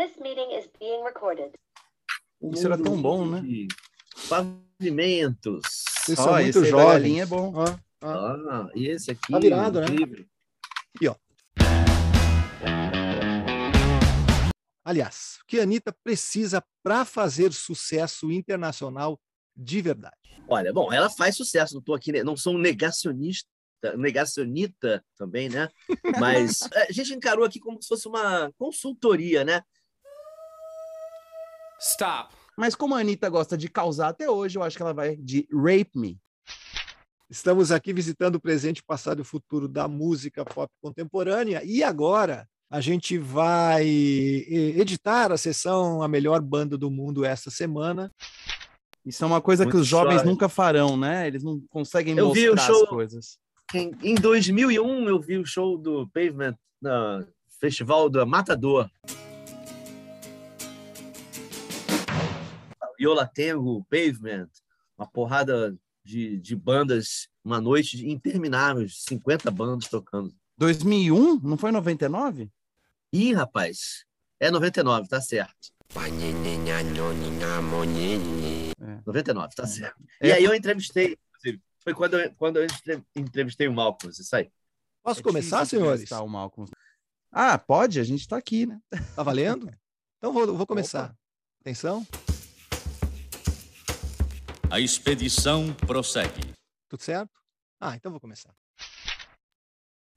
This meeting is being recorded. Isso era tão bom, né? Pavimentos. Vocês Ó, são esse muito jovens. é bom. Ó, ó. Ah, e esse aqui. Tá virado, né? incrível. Aliás, o que a Anitta precisa para fazer sucesso internacional de verdade? Olha, bom, ela faz sucesso, não tô aqui, né? não sou um negacionista, negacionita também, né? Mas é, a gente encarou aqui como se fosse uma consultoria, né? Stop. Mas como a Anitta gosta de causar até hoje, eu acho que ela vai de Rape Me. Estamos aqui visitando o presente, passado e o futuro da música pop contemporânea e agora a gente vai editar a sessão A Melhor Banda do Mundo esta semana. Isso é uma coisa que Muito os jovens nunca farão, né? Eles não conseguem Eu vi o mostrar show- as coisas. Em, em 2001 eu vi o show do Pavement no Festival do Matador. Yola Tengo, Pavement, uma porrada de, de bandas, uma noite interminável, 50 bandas tocando. 2001? Não foi 99? Ih, rapaz, é 99, tá certo. É. 99, tá certo. É. E aí eu entrevistei, inclusive, foi quando eu, quando eu entre- entrevistei o Malcolm, isso aí. Posso É começar, senhores? o Malcolm. Ah, pode? A gente tá aqui, né? Tá valendo? Então vou, vou começar. Atenção, A expedição prossegue. tudo certo? Ah, então vou começar.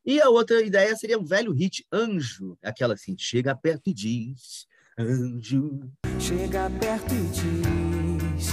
E a outra ideia seria um velho hit, Anjo. Aquela assim, chega perto e diz, Anjo. Chega perto e diz: